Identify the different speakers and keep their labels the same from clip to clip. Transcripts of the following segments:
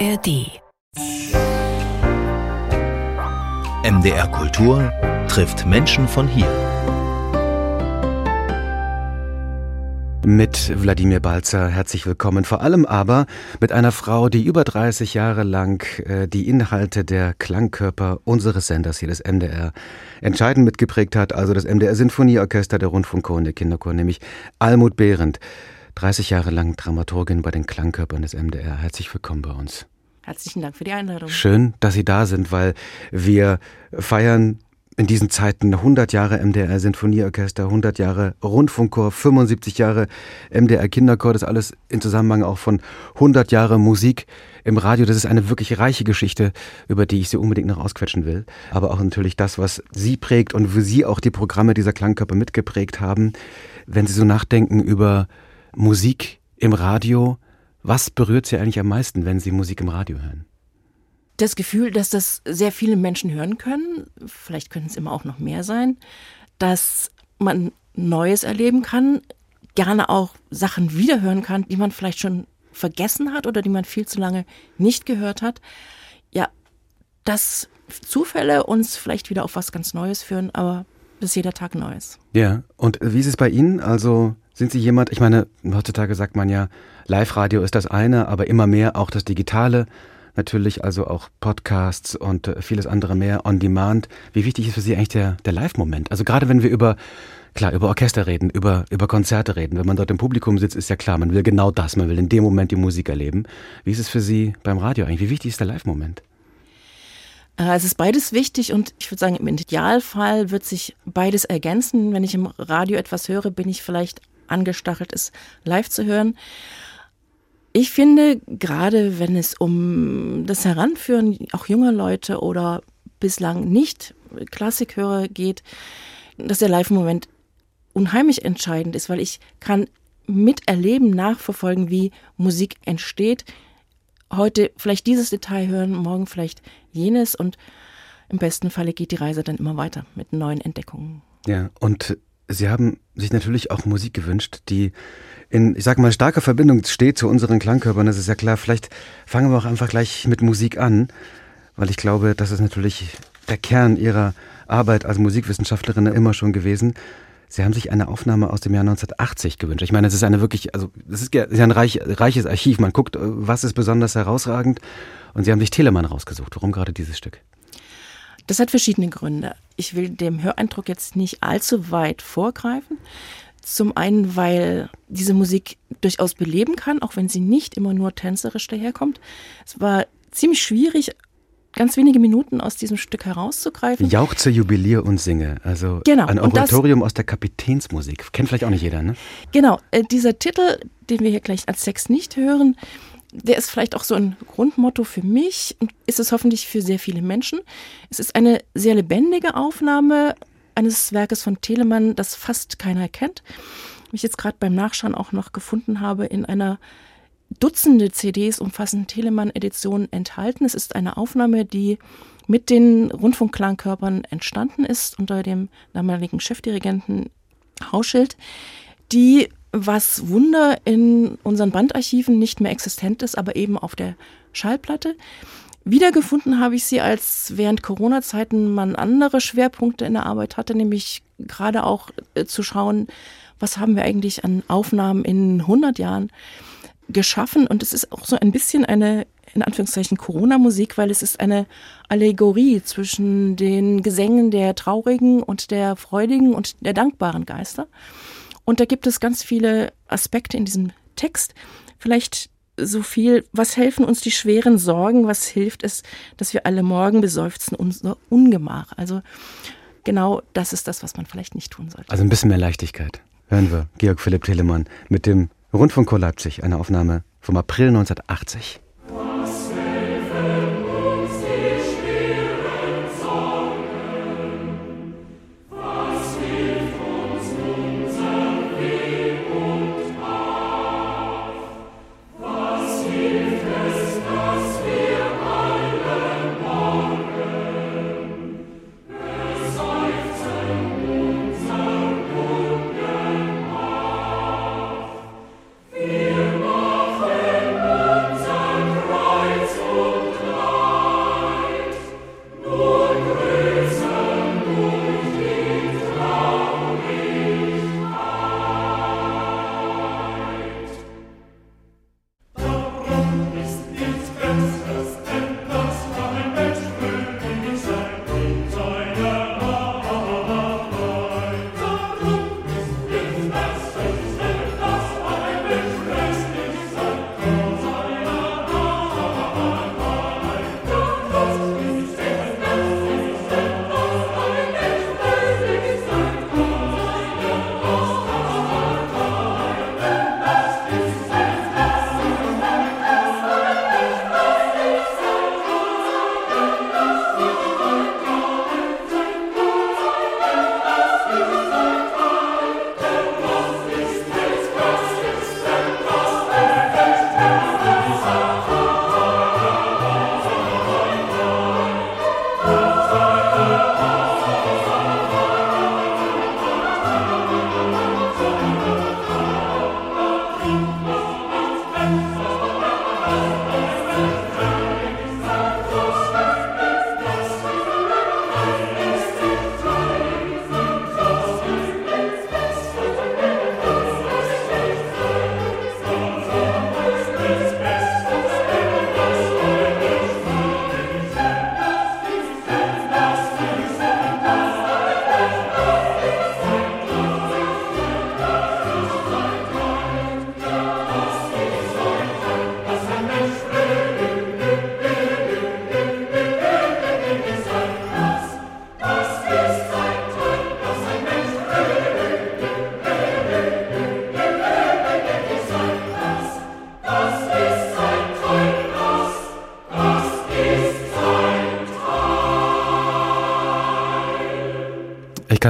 Speaker 1: ARD.
Speaker 2: MDR Kultur trifft Menschen von hier.
Speaker 3: Mit Wladimir Balzer herzlich willkommen. Vor allem aber mit einer Frau, die über 30 Jahre lang äh, die Inhalte der Klangkörper unseres Senders hier des MDR entscheidend mitgeprägt hat. Also das MDR Sinfonieorchester, der Rundfunkchor und der Kinderchor, nämlich Almut Behrendt. 30 Jahre lang Dramaturgin bei den Klangkörpern des MDR. Herzlich willkommen bei uns.
Speaker 4: Herzlichen Dank für die Einladung.
Speaker 3: Schön, dass Sie da sind, weil wir feiern in diesen Zeiten 100 Jahre MDR Sinfonieorchester, 100 Jahre Rundfunkchor, 75 Jahre MDR Kinderchor, das alles in Zusammenhang auch von 100 Jahre Musik im Radio. Das ist eine wirklich reiche Geschichte, über die ich Sie unbedingt noch ausquetschen will. Aber auch natürlich das, was Sie prägt und für Sie auch die Programme dieser Klangkörper mitgeprägt haben. Wenn Sie so nachdenken über Musik im Radio, was berührt Sie eigentlich am meisten, wenn Sie Musik im Radio hören?
Speaker 4: Das Gefühl, dass das sehr viele Menschen hören können, vielleicht können es immer auch noch mehr sein, dass man Neues erleben kann, gerne auch Sachen wiederhören kann, die man vielleicht schon vergessen hat oder die man viel zu lange nicht gehört hat. Ja, dass Zufälle uns vielleicht wieder auf was ganz Neues führen, aber bis jeder Tag Neues.
Speaker 3: Ja, und wie ist es bei Ihnen? Also sind Sie jemand, ich meine, heutzutage sagt man ja, Live-Radio ist das eine, aber immer mehr auch das Digitale, natürlich also auch Podcasts und äh, vieles andere mehr on demand. Wie wichtig ist für Sie eigentlich der, der Live-Moment? Also gerade wenn wir über, klar, über Orchester reden, über, über Konzerte reden, wenn man dort im Publikum sitzt, ist ja klar, man will genau das, man will in dem Moment die Musik erleben. Wie ist es für Sie beim Radio eigentlich? Wie wichtig ist der Live-Moment?
Speaker 4: Äh, es ist beides wichtig und ich würde sagen, im Idealfall wird sich beides ergänzen. Wenn ich im Radio etwas höre, bin ich vielleicht angestachelt, es live zu hören. Ich finde, gerade wenn es um das Heranführen auch junger Leute oder bislang nicht Klassikhörer geht, dass der Live-Moment unheimlich entscheidend ist, weil ich kann miterleben, nachverfolgen, wie Musik entsteht. Heute vielleicht dieses Detail hören, morgen vielleicht jenes und im besten Falle geht die Reise dann immer weiter mit neuen Entdeckungen.
Speaker 3: Ja, und Sie haben sich natürlich auch Musik gewünscht, die in, ich sag mal, starker Verbindung steht zu unseren Klangkörpern. Das ist ja klar. Vielleicht fangen wir auch einfach gleich mit Musik an, weil ich glaube, das ist natürlich der Kern Ihrer Arbeit als Musikwissenschaftlerin immer schon gewesen. Sie haben sich eine Aufnahme aus dem Jahr 1980 gewünscht. Ich meine, es ist eine wirklich, also es ist ja ein reich, reiches Archiv. Man guckt, was ist besonders herausragend. Und Sie haben sich Telemann rausgesucht. Warum gerade dieses Stück?
Speaker 4: Das hat verschiedene Gründe. Ich will dem Höreindruck jetzt nicht allzu weit vorgreifen. Zum einen, weil diese Musik durchaus beleben kann, auch wenn sie nicht immer nur tänzerisch daherkommt. Es war ziemlich schwierig, ganz wenige Minuten aus diesem Stück herauszugreifen.
Speaker 3: Jauchze, Jubilier und Singe. Also genau. ein Oratorium aus der Kapitänsmusik. Kennt vielleicht auch nicht jeder, ne?
Speaker 4: Genau. Äh, dieser Titel, den wir hier gleich als Text nicht hören, der ist vielleicht auch so ein Grundmotto für mich und ist es hoffentlich für sehr viele Menschen. Es ist eine sehr lebendige Aufnahme eines Werkes von Telemann, das fast keiner kennt. Mich jetzt gerade beim Nachschauen auch noch gefunden habe in einer Dutzende CDs umfassenden Telemann-Editionen enthalten. Es ist eine Aufnahme, die mit den Rundfunkklangkörpern entstanden ist unter dem damaligen Chefdirigenten Hauschild, die was Wunder in unseren Bandarchiven nicht mehr existent ist, aber eben auf der Schallplatte. Wiedergefunden habe ich sie, als während Corona-Zeiten man andere Schwerpunkte in der Arbeit hatte, nämlich gerade auch äh, zu schauen, was haben wir eigentlich an Aufnahmen in 100 Jahren geschaffen. Und es ist auch so ein bisschen eine, in Anführungszeichen, Corona-Musik, weil es ist eine Allegorie zwischen den Gesängen der traurigen und der freudigen und der dankbaren Geister. Und da gibt es ganz viele Aspekte in diesem Text. Vielleicht so viel, was helfen uns die schweren Sorgen, was hilft es, dass wir alle morgen beseufzen unser Ungemach. Also genau das ist das, was man vielleicht nicht tun sollte.
Speaker 3: Also ein bisschen mehr Leichtigkeit. Hören wir Georg Philipp Telemann mit dem Rundfunkchor Leipzig, eine Aufnahme vom April 1980.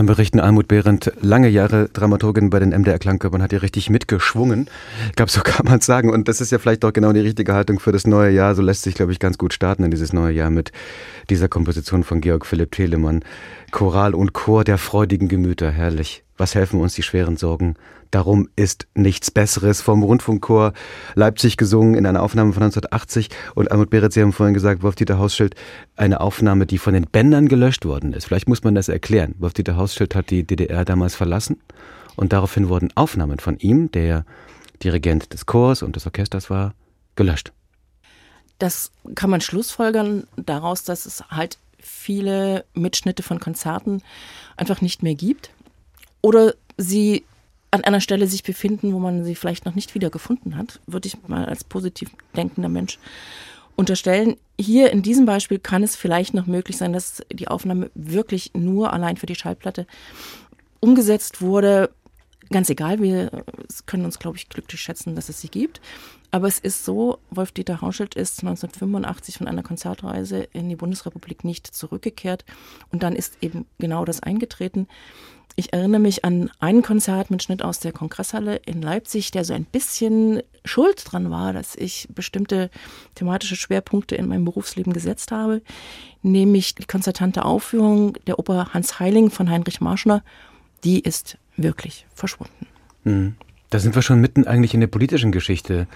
Speaker 3: kann berichten, Almut Behrendt, lange Jahre Dramaturgin bei den MDR Klangkörpern, hat hier richtig mitgeschwungen. Ich glaube, so kann man es sagen. Und das ist ja vielleicht auch genau die richtige Haltung für das neue Jahr. So lässt sich, glaube ich, ganz gut starten in dieses neue Jahr mit dieser Komposition von Georg Philipp Telemann. Choral und Chor der freudigen Gemüter, herrlich. Was helfen uns die schweren Sorgen? Darum ist nichts Besseres vom Rundfunkchor Leipzig gesungen in einer Aufnahme von 1980. Und Almut Beretz, Sie haben vorhin gesagt, Wolf-Dieter Hausschild, eine Aufnahme, die von den Bändern gelöscht worden ist. Vielleicht muss man das erklären. Wolf-Dieter Hausschild hat die DDR damals verlassen und daraufhin wurden Aufnahmen von ihm, der Dirigent des Chors und des Orchesters war, gelöscht.
Speaker 4: Das kann man schlussfolgern daraus, dass es halt viele Mitschnitte von Konzerten einfach nicht mehr gibt. Oder sie an einer Stelle sich befinden, wo man sie vielleicht noch nicht wieder gefunden hat, würde ich mal als positiv denkender Mensch unterstellen. Hier in diesem Beispiel kann es vielleicht noch möglich sein, dass die Aufnahme wirklich nur allein für die Schallplatte umgesetzt wurde. Ganz egal, wir können uns, glaube ich, glücklich schätzen, dass es sie gibt. Aber es ist so, Wolf-Dieter Hauschild ist 1985 von einer Konzertreise in die Bundesrepublik nicht zurückgekehrt. Und dann ist eben genau das eingetreten. Ich erinnere mich an ein Konzert mit Schnitt aus der Kongresshalle in Leipzig, der so ein bisschen schuld dran war, dass ich bestimmte thematische Schwerpunkte in meinem Berufsleben gesetzt habe, nämlich die konzertante Aufführung der Oper Hans Heiling von Heinrich Marschner, die ist wirklich verschwunden.
Speaker 3: Hm. Da sind wir schon mitten eigentlich in der politischen Geschichte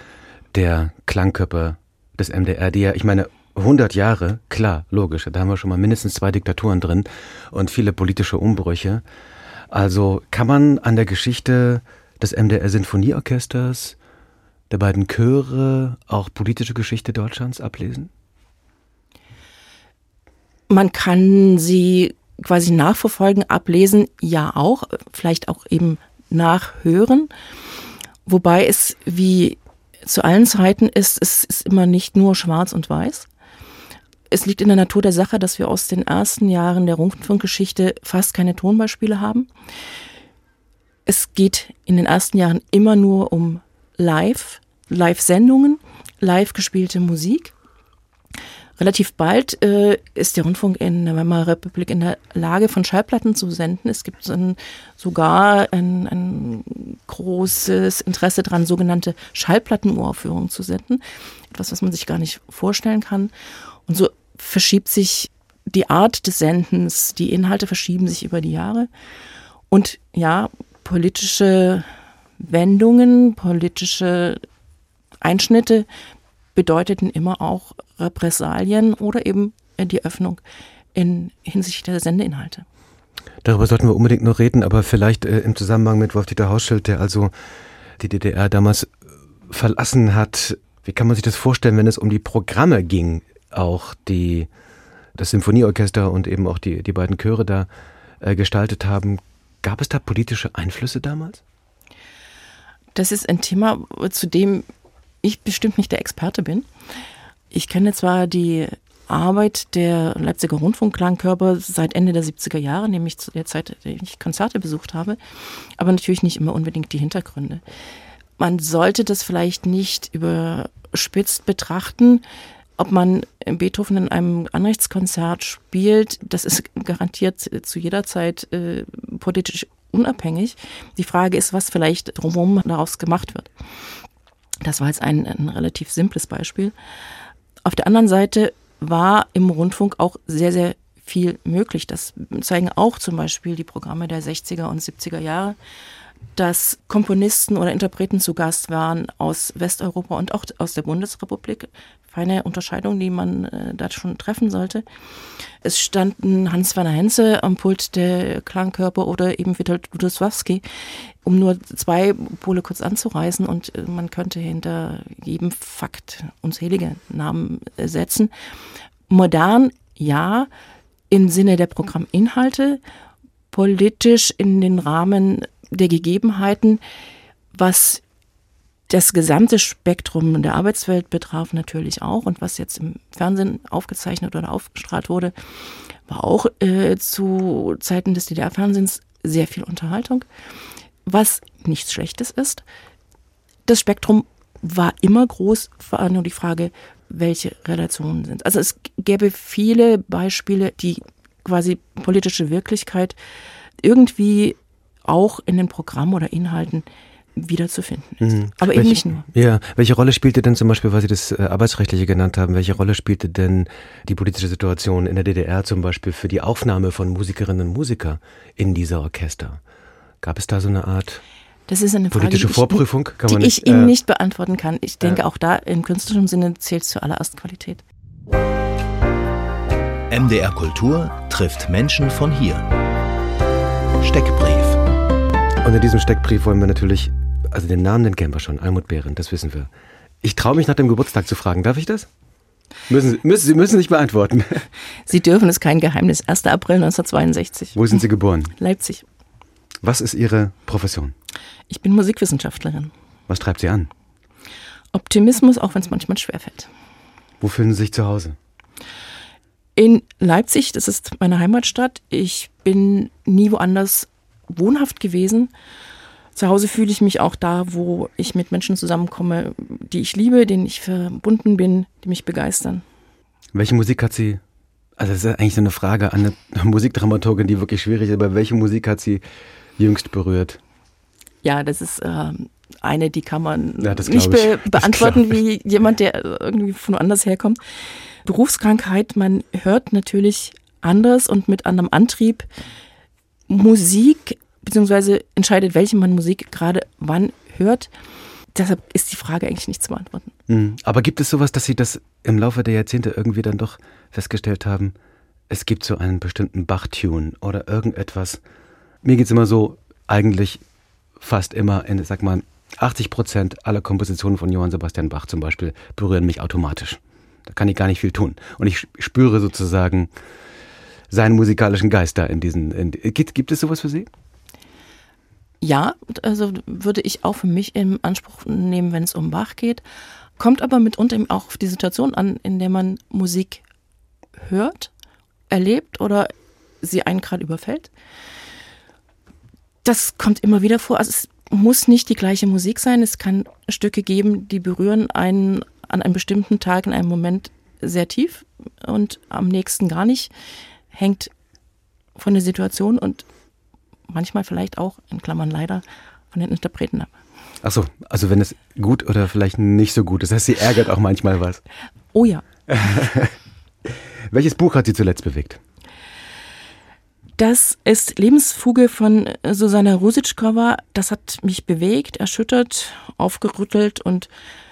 Speaker 3: der Klangkörper des MDR, die ja, ich meine, 100 Jahre, klar, logisch, da haben wir schon mal mindestens zwei Diktaturen drin und viele politische Umbrüche. Also kann man an der Geschichte des MDR Sinfonieorchesters, der beiden Chöre, auch politische Geschichte Deutschlands ablesen?
Speaker 4: Man kann sie quasi nachverfolgen, ablesen, ja auch, vielleicht auch eben nachhören. Wobei es wie zu allen Zeiten ist, es ist immer nicht nur schwarz und weiß es liegt in der Natur der Sache, dass wir aus den ersten Jahren der Rundfunkgeschichte fast keine Tonbeispiele haben. Es geht in den ersten Jahren immer nur um Live, Live-Sendungen, live gespielte Musik. Relativ bald äh, ist der Rundfunk in der Weimarer Republik in der Lage, von Schallplatten zu senden. Es gibt ein, sogar ein, ein großes Interesse daran, sogenannte Schallplattenuraufführungen zu senden. Etwas, was man sich gar nicht vorstellen kann. Und so verschiebt sich die Art des Sendens, die Inhalte verschieben sich über die Jahre. Und ja, politische Wendungen, politische Einschnitte bedeuteten immer auch Repressalien oder eben die Öffnung in hinsichtlich der Sendeinhalte.
Speaker 3: Darüber sollten wir unbedingt noch reden, aber vielleicht äh, im Zusammenhang mit Wolf-Dieter Hausschild, der also die DDR damals verlassen hat. Wie kann man sich das vorstellen, wenn es um die Programme ging, auch die, das Symphonieorchester und eben auch die, die beiden Chöre da äh, gestaltet haben. Gab es da politische Einflüsse damals?
Speaker 4: Das ist ein Thema, zu dem ich bestimmt nicht der Experte bin. Ich kenne zwar die Arbeit der Leipziger Rundfunkklangkörper seit Ende der 70er Jahre, nämlich zu der Zeit, in der ich Konzerte besucht habe, aber natürlich nicht immer unbedingt die Hintergründe. Man sollte das vielleicht nicht überspitzt betrachten ob man Beethoven in einem Anrechtskonzert spielt, das ist garantiert zu jeder Zeit äh, politisch unabhängig. Die Frage ist, was vielleicht drumherum daraus gemacht wird. Das war jetzt ein, ein relativ simples Beispiel. Auf der anderen Seite war im Rundfunk auch sehr, sehr viel möglich. Das zeigen auch zum Beispiel die Programme der 60er und 70er Jahre, dass Komponisten oder Interpreten zu Gast waren aus Westeuropa und auch aus der Bundesrepublik keine Unterscheidung, die man äh, da schon treffen sollte. Es standen Hans-Werner Henze am Pult der Klangkörper oder eben Witold Ludosławski, um nur zwei Pole kurz anzureißen und äh, man könnte hinter jedem Fakt unzählige Namen äh, setzen. Modern, ja, im Sinne der Programminhalte, politisch in den Rahmen der Gegebenheiten, was das gesamte Spektrum der Arbeitswelt betraf natürlich auch und was jetzt im Fernsehen aufgezeichnet oder aufgestrahlt wurde, war auch äh, zu Zeiten des DDR-Fernsehens sehr viel Unterhaltung, was nichts Schlechtes ist. Das Spektrum war immer groß, war nur die Frage, welche Relationen sind. Also es gäbe viele Beispiele, die quasi politische Wirklichkeit irgendwie auch in den Programmen oder Inhalten wiederzufinden ist. Mhm. Aber
Speaker 3: welche,
Speaker 4: eben nicht nur.
Speaker 3: Ja, welche Rolle spielte denn zum Beispiel, weil Sie das äh, Arbeitsrechtliche genannt haben, welche Rolle spielte denn die politische Situation in der DDR zum Beispiel für die Aufnahme von Musikerinnen und Musikern in dieser Orchester? Gab es da so eine Art
Speaker 4: das ist eine
Speaker 3: Frage, politische Vorprüfung,
Speaker 4: ich, die nicht, ich Ihnen äh, nicht beantworten kann. Ich denke, äh, auch da im künstlerischen Sinne zählt es zuallererst Qualität.
Speaker 2: MDR Kultur trifft Menschen von hier. Steckbrief.
Speaker 3: Und in diesem Steckbrief wollen wir natürlich, also den Namen, den kennen wir schon, Almut Behrendt, das wissen wir. Ich traue mich nach dem Geburtstag zu fragen, darf ich das? Müssen Sie, müssen, Sie müssen nicht beantworten.
Speaker 4: Sie dürfen, es kein Geheimnis. 1. April 1962.
Speaker 3: Wo sind Sie geboren?
Speaker 4: Leipzig.
Speaker 3: Was ist Ihre Profession?
Speaker 4: Ich bin Musikwissenschaftlerin.
Speaker 3: Was treibt Sie an?
Speaker 4: Optimismus, auch wenn es manchmal schwerfällt.
Speaker 3: Wo fühlen Sie sich zu Hause?
Speaker 4: In Leipzig, das ist meine Heimatstadt. Ich bin nie woanders wohnhaft gewesen. Zu Hause fühle ich mich auch da, wo ich mit Menschen zusammenkomme, die ich liebe, denen ich verbunden bin, die mich begeistern.
Speaker 3: Welche Musik hat Sie, also das ist eigentlich so eine Frage an eine Musikdramaturgin, die wirklich schwierig ist, aber welche Musik hat Sie jüngst berührt?
Speaker 4: Ja, das ist äh, eine, die kann man ja, nicht be beantworten wie jemand, der irgendwie von woanders herkommt. Berufskrankheit, man hört natürlich anders und mit anderem Antrieb Musik, beziehungsweise entscheidet, welche man Musik gerade wann hört. Deshalb ist die Frage eigentlich nicht zu beantworten.
Speaker 3: Mhm. Aber gibt es sowas, dass Sie das im Laufe der Jahrzehnte irgendwie dann doch festgestellt haben, es gibt so einen bestimmten Bach-Tune oder irgendetwas? Mir geht es immer so, eigentlich fast immer in, sag mal, 80 Prozent aller Kompositionen von Johann Sebastian Bach zum Beispiel berühren mich automatisch. Da kann ich gar nicht viel tun. Und ich spüre sozusagen seinen musikalischen Geist da in diesen. In, gibt, gibt es sowas für Sie?
Speaker 4: Ja, also würde ich auch für mich im Anspruch nehmen, wenn es um Bach geht. Kommt aber mitunter eben auch auf die Situation an, in der man Musik hört, erlebt oder sie einen gerade überfällt. Das kommt immer wieder vor. Also es muss nicht die gleiche Musik sein. Es kann Stücke geben, die berühren einen an einem bestimmten Tag in einem Moment sehr tief und am nächsten gar nicht. Hängt von der Situation und manchmal vielleicht auch, in Klammern leider, von den Interpreten ab.
Speaker 3: Achso, also wenn es gut oder vielleicht nicht so gut ist, das heißt, sie ärgert auch manchmal was.
Speaker 4: Oh ja.
Speaker 3: Welches Buch hat Sie zuletzt bewegt?
Speaker 4: Das ist Lebensfuge von Susanna Rusitschkova. Das hat mich bewegt, erschüttert, aufgerüttelt und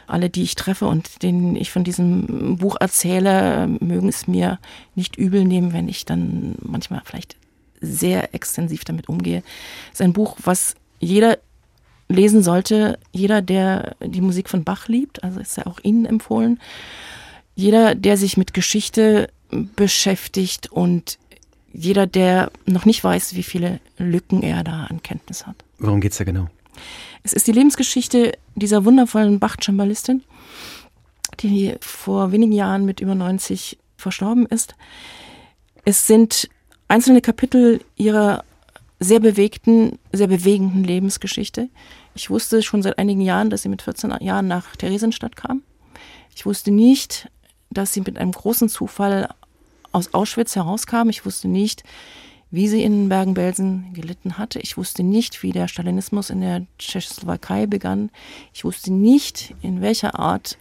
Speaker 4: alle, die ich treffe und denen ich von diesem Buch erzähle, mögen es mir nicht übel nehmen, wenn ich dann manchmal vielleicht sehr extensiv damit umgehe. Es ist ein Buch, was jeder lesen sollte, jeder, der die Musik von Bach liebt, also ist ja auch Ihnen empfohlen. Jeder, der sich mit Geschichte beschäftigt und jeder, der noch nicht weiß, wie viele Lücken er da an Kenntnis hat.
Speaker 3: Worum geht es da genau?
Speaker 4: Es ist die Lebensgeschichte dieser wundervollen Bach-Cembalistin, die vor wenigen Jahren mit über 90 verstorben ist. Es sind einzelne Kapitel ihrer sehr bewegten, sehr bewegenden Lebensgeschichte. Ich wusste schon seit einigen Jahren, dass sie mit 14 Jahren nach Theresienstadt kam. Ich wusste nicht, dass sie mit einem großen Zufall aus Auschwitz herauskam. Ich wusste nicht, wie sie in Bergen-Belsen gelitten hatte. Ich wusste nicht, wie der Stalinismus in der Tschechoslowakei begann. Ich wusste nicht, in welcher Art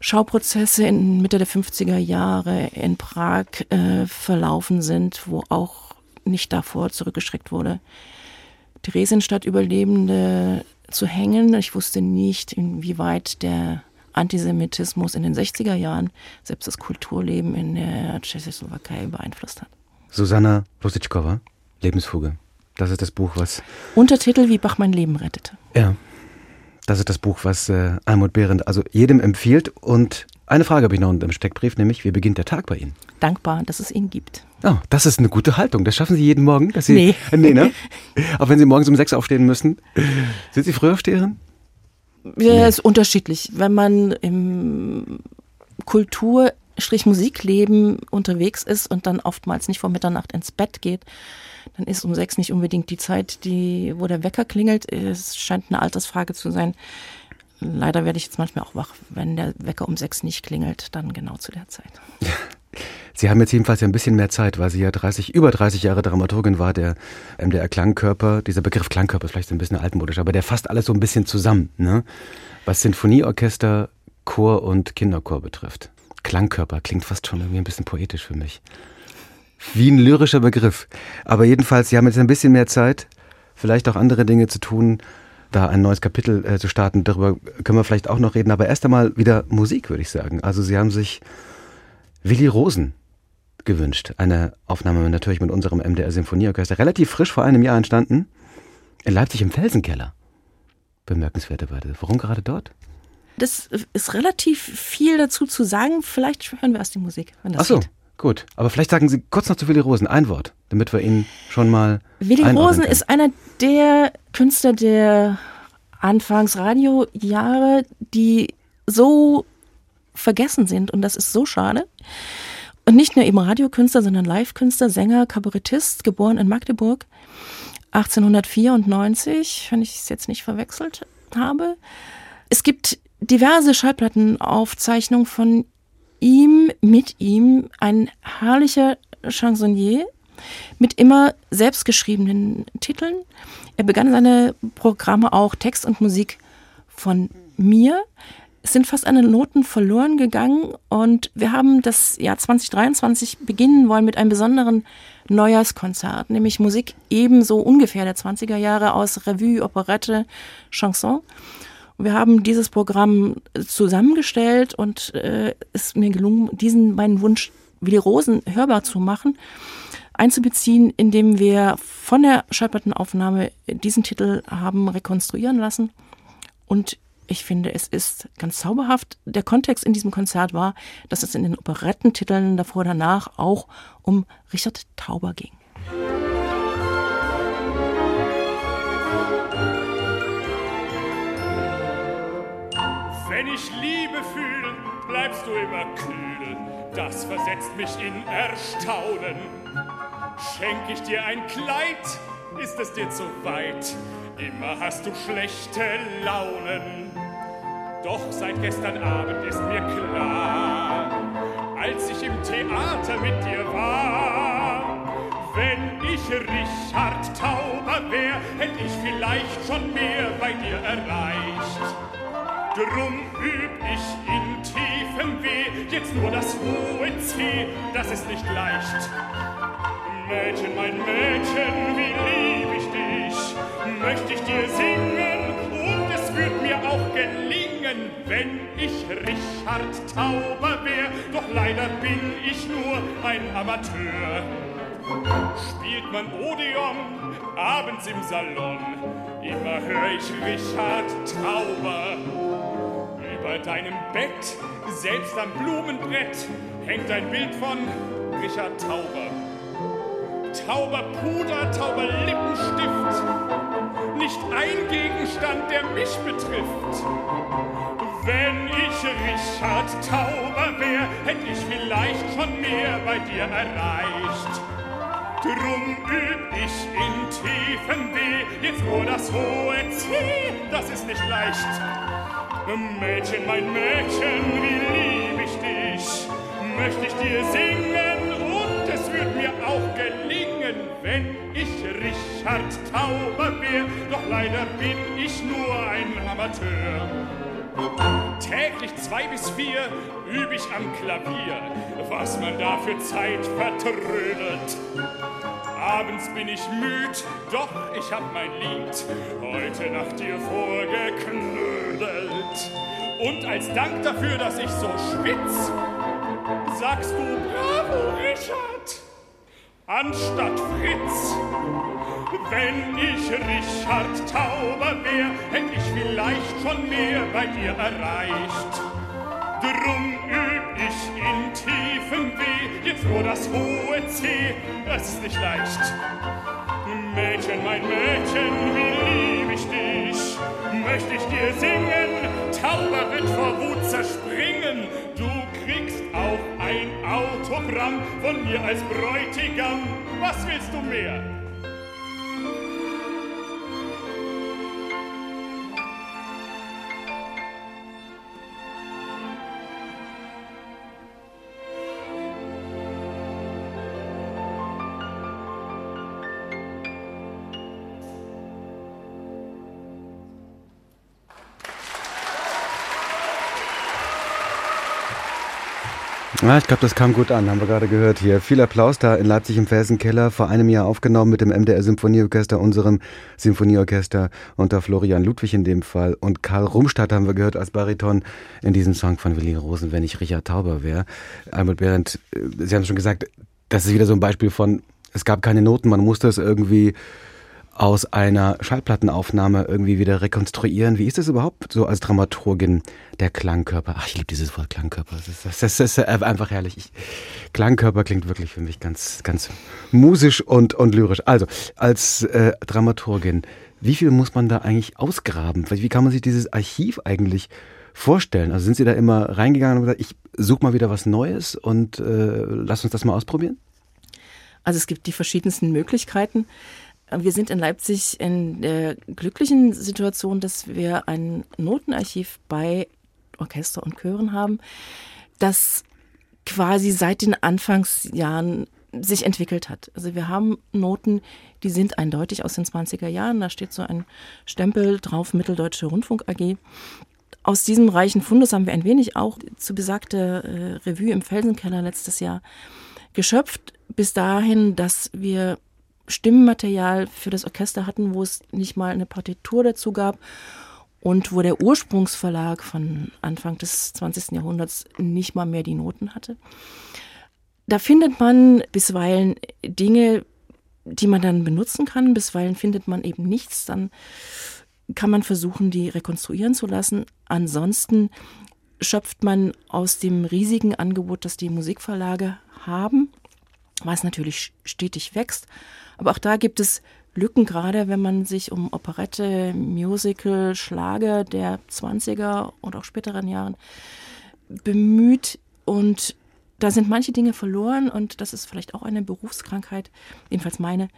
Speaker 4: Schauprozesse in Mitte der 50er Jahre in Prag äh, verlaufen sind, wo auch nicht davor zurückgeschreckt wurde, Theresienstadt-Überlebende zu hängen. Ich wusste nicht, inwieweit der Antisemitismus in den 60er Jahren selbst das Kulturleben in der Tschechoslowakei beeinflusst hat.
Speaker 3: Susanna Lositschkova, Lebensfuge. Das ist das Buch, was.
Speaker 4: Untertitel Wie Bach mein Leben rettete.
Speaker 3: Ja. Das ist das Buch, was äh, Almut Behrendt also jedem empfiehlt. Und eine Frage habe ich noch im Steckbrief, nämlich wie beginnt der Tag bei Ihnen?
Speaker 4: Dankbar, dass es ihn gibt.
Speaker 3: Oh, das ist eine gute Haltung. Das schaffen Sie jeden Morgen? Dass Sie,
Speaker 4: nee.
Speaker 3: nee, ne? Auch wenn Sie morgens um sechs aufstehen müssen. Sind Sie Frühaufsteherin?
Speaker 4: Ja, nee. ist unterschiedlich. Wenn man im Kultur- Musikleben unterwegs ist und dann oftmals nicht vor Mitternacht ins Bett geht, dann ist um sechs nicht unbedingt die Zeit, die, wo der Wecker klingelt. Es scheint eine Altersfrage zu sein. Leider werde ich jetzt manchmal auch wach, wenn der Wecker um sechs nicht klingelt, dann genau zu der Zeit.
Speaker 3: Sie haben jetzt jedenfalls ein bisschen mehr Zeit, weil Sie ja 30, über 30 Jahre Dramaturgin war, der MDR Klangkörper, dieser Begriff Klangkörper ist vielleicht ein bisschen altmodisch, aber der fasst alles so ein bisschen zusammen, ne? was Sinfonieorchester, Chor und Kinderchor betrifft. Klangkörper klingt fast schon irgendwie ein bisschen poetisch für mich. Wie ein lyrischer Begriff. Aber jedenfalls, Sie haben jetzt ein bisschen mehr Zeit, vielleicht auch andere Dinge zu tun, da ein neues Kapitel äh, zu starten. Darüber können wir vielleicht auch noch reden. Aber erst einmal wieder Musik, würde ich sagen. Also Sie haben sich Willi Rosen gewünscht. Eine Aufnahme natürlich mit unserem MDR Symphonieorchester. Relativ frisch vor einem Jahr entstanden. In Leipzig im Felsenkeller. Bemerkenswerte Weise. Warum gerade dort?
Speaker 4: Das ist relativ viel dazu zu sagen. Vielleicht hören wir erst die Musik,
Speaker 3: wenn das Ach so. Geht. Gut, aber vielleicht sagen Sie kurz noch zu Willi Rosen ein Wort, damit wir ihn schon mal.
Speaker 4: Willi Rosen können. ist einer der Künstler der Anfangsradiojahre, die so vergessen sind und das ist so schade. Und nicht nur eben Radiokünstler, sondern Live-Künstler, Sänger, Kabarettist, geboren in Magdeburg 1894, wenn ich es jetzt nicht verwechselt habe. Es gibt diverse Schallplattenaufzeichnungen von ihm, mit ihm, ein herrlicher Chansonnier mit immer selbstgeschriebenen Titeln. Er begann seine Programme auch Text und Musik von mir. Es sind fast alle Noten verloren gegangen und wir haben das Jahr 2023 beginnen wollen mit einem besonderen Neujahrskonzert, nämlich Musik ebenso ungefähr der 20er Jahre aus Revue, Operette, Chanson. Wir haben dieses Programm zusammengestellt und äh, ist mir gelungen, diesen meinen Wunsch Willi Rosen hörbar zu machen, einzubeziehen, indem wir von der Schallplattenaufnahme diesen Titel haben rekonstruieren lassen. Und ich finde, es ist ganz zauberhaft. Der Kontext in diesem Konzert war, dass es in den Operettentiteln davor und danach auch um Richard Tauber ging.
Speaker 1: Wenn ich Liebe fühle, bleibst du immer kühl. Das versetzt mich in Erstaunen. Schenk ich dir ein Kleid, ist es dir zu weit. Immer hast du schlechte Launen. Doch seit gestern Abend ist mir klar, als ich im Theater mit dir war, wenn ich Richard Tauber wär, hätt ich vielleicht schon mehr bei dir erreicht. Drum üb ich in tiefem Weh jetzt nur das hohe C, das ist nicht leicht. Mädchen, mein Mädchen, wie lieb ich dich, möchte ich dir singen und es wird mir auch gelingen, wenn ich Richard Tauber wär, doch leider bin ich nur ein Amateur. Spielt man Odeon abends im Salon, immer hör ich Richard Tauber. Über deinem Bett, selbst am Blumenbrett, hängt ein Bild von Richard Tauber. Tauber Puder, Tauber Lippenstift, nicht ein Gegenstand, der mich betrifft. Wenn ich Richard Tauber wär, hätt ich vielleicht schon mehr bei dir erreicht. Drum üb ich in tiefem Weh jetzt nur das hohe C, das ist nicht leicht. Mädchen, mein Mädchen, wie lieb ich dich, möchte ich dir singen und es wird mir auch gelingen, wenn ich Richard Tauber wär, doch leider bin ich nur ein Amateur. Täglich zwei bis vier üb ich am Klavier, was man da für Zeit vertrödelt. Abends bin ich müd, doch ich hab mein Lied heute nach dir vorgeknödelt. Und als Dank dafür, dass ich so schwitz, sagst du Bravo, Richard, anstatt Fritz. Wenn ich Richard Tauber wär, hätt ich vielleicht schon mehr bei dir erreicht. Drum üb ich in tiefem Weh, jetzt nur das hohe C, das ist nicht leicht. Mädchen, mein Mädchen, wie lieb ich dich, möchte ich dir singen, Tauber wird vor Wut zerspringen, du kriegst auch ein Autogramm von mir als Bräutigam, was willst du mehr?
Speaker 3: Ja, ich glaube, das kam gut an, haben wir gerade gehört hier. Viel Applaus da in Leipzig im Felsenkeller, vor einem Jahr aufgenommen mit dem MDR Symphonieorchester, unserem Symphonieorchester unter Florian Ludwig in dem Fall. Und Karl Rumstadt haben wir gehört als Bariton in diesem Song von Willi Rosen, wenn ich Richard Tauber wäre. Albert Behrendt, äh, Sie haben schon gesagt, das ist wieder so ein Beispiel von, es gab keine Noten, man musste es irgendwie aus einer Schallplattenaufnahme irgendwie wieder rekonstruieren. Wie ist das überhaupt so als Dramaturgin der Klangkörper? Ach, ich liebe dieses Wort Klangkörper. Das ist, das, ist einfach herrlich. Ich, Klangkörper klingt wirklich für mich ganz, ganz musisch und, und lyrisch. Also, als äh, Dramaturgin, wie viel muss man da eigentlich ausgraben? Wie kann man sich dieses Archiv eigentlich vorstellen? Also sind Sie da immer reingegangen und gesagt, ich suche mal wieder was Neues und äh, lass uns das mal ausprobieren?
Speaker 4: Also es gibt die verschiedensten Möglichkeiten. Wir sind in Leipzig in der glücklichen Situation, dass wir ein Notenarchiv bei Orchester und Chören haben, das quasi seit den Anfangsjahren sich entwickelt hat. Also wir haben Noten, die sind eindeutig aus den 20er Jahren. Da steht so ein Stempel drauf, Mitteldeutsche Rundfunk AG. Aus diesem reichen Fundus haben wir ein wenig auch zu besagter äh, Revue im Felsenkeller letztes Jahr geschöpft, bis dahin, dass wir Stimmmaterial für das Orchester hatten, wo es nicht mal eine Partitur dazu gab und wo der Ursprungsverlag von Anfang des 20. Jahrhunderts nicht mal mehr die Noten hatte. Da findet man bisweilen Dinge, die man dann benutzen kann, bisweilen findet man eben nichts, dann kann man versuchen, die rekonstruieren zu lassen. Ansonsten schöpft man aus dem riesigen Angebot, das die Musikverlage haben, was natürlich stetig wächst, aber auch da gibt es Lücken, gerade wenn man sich um Operette, Musical, Schlager der 20er und auch späteren Jahren bemüht. Und da sind manche Dinge verloren und das ist vielleicht auch eine Berufskrankheit, jedenfalls meine,